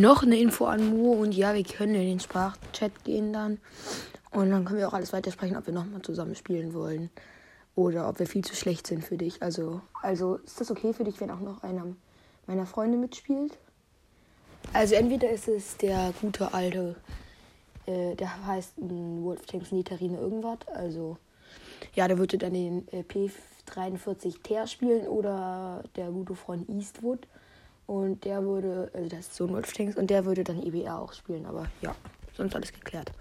noch eine Info an Mo und ja, wir können in den Sprachchat gehen dann. Und dann können wir auch alles weitersprechen, ob wir nochmal zusammen spielen wollen. Oder ob wir viel zu schlecht sind für dich. Also, also ist das okay für dich, wenn auch noch einer meiner Freunde mitspielt? Also entweder ist es der gute alte, äh, der heißt Wolf Tanks Nitarine irgendwas. Also ja, der würde dann den äh, P43 Ter spielen oder der gute Freund Eastwood. Und der würde, also das ist so ein Wolf Tanks, und der würde dann EBR auch spielen. Aber ja, sonst alles geklärt.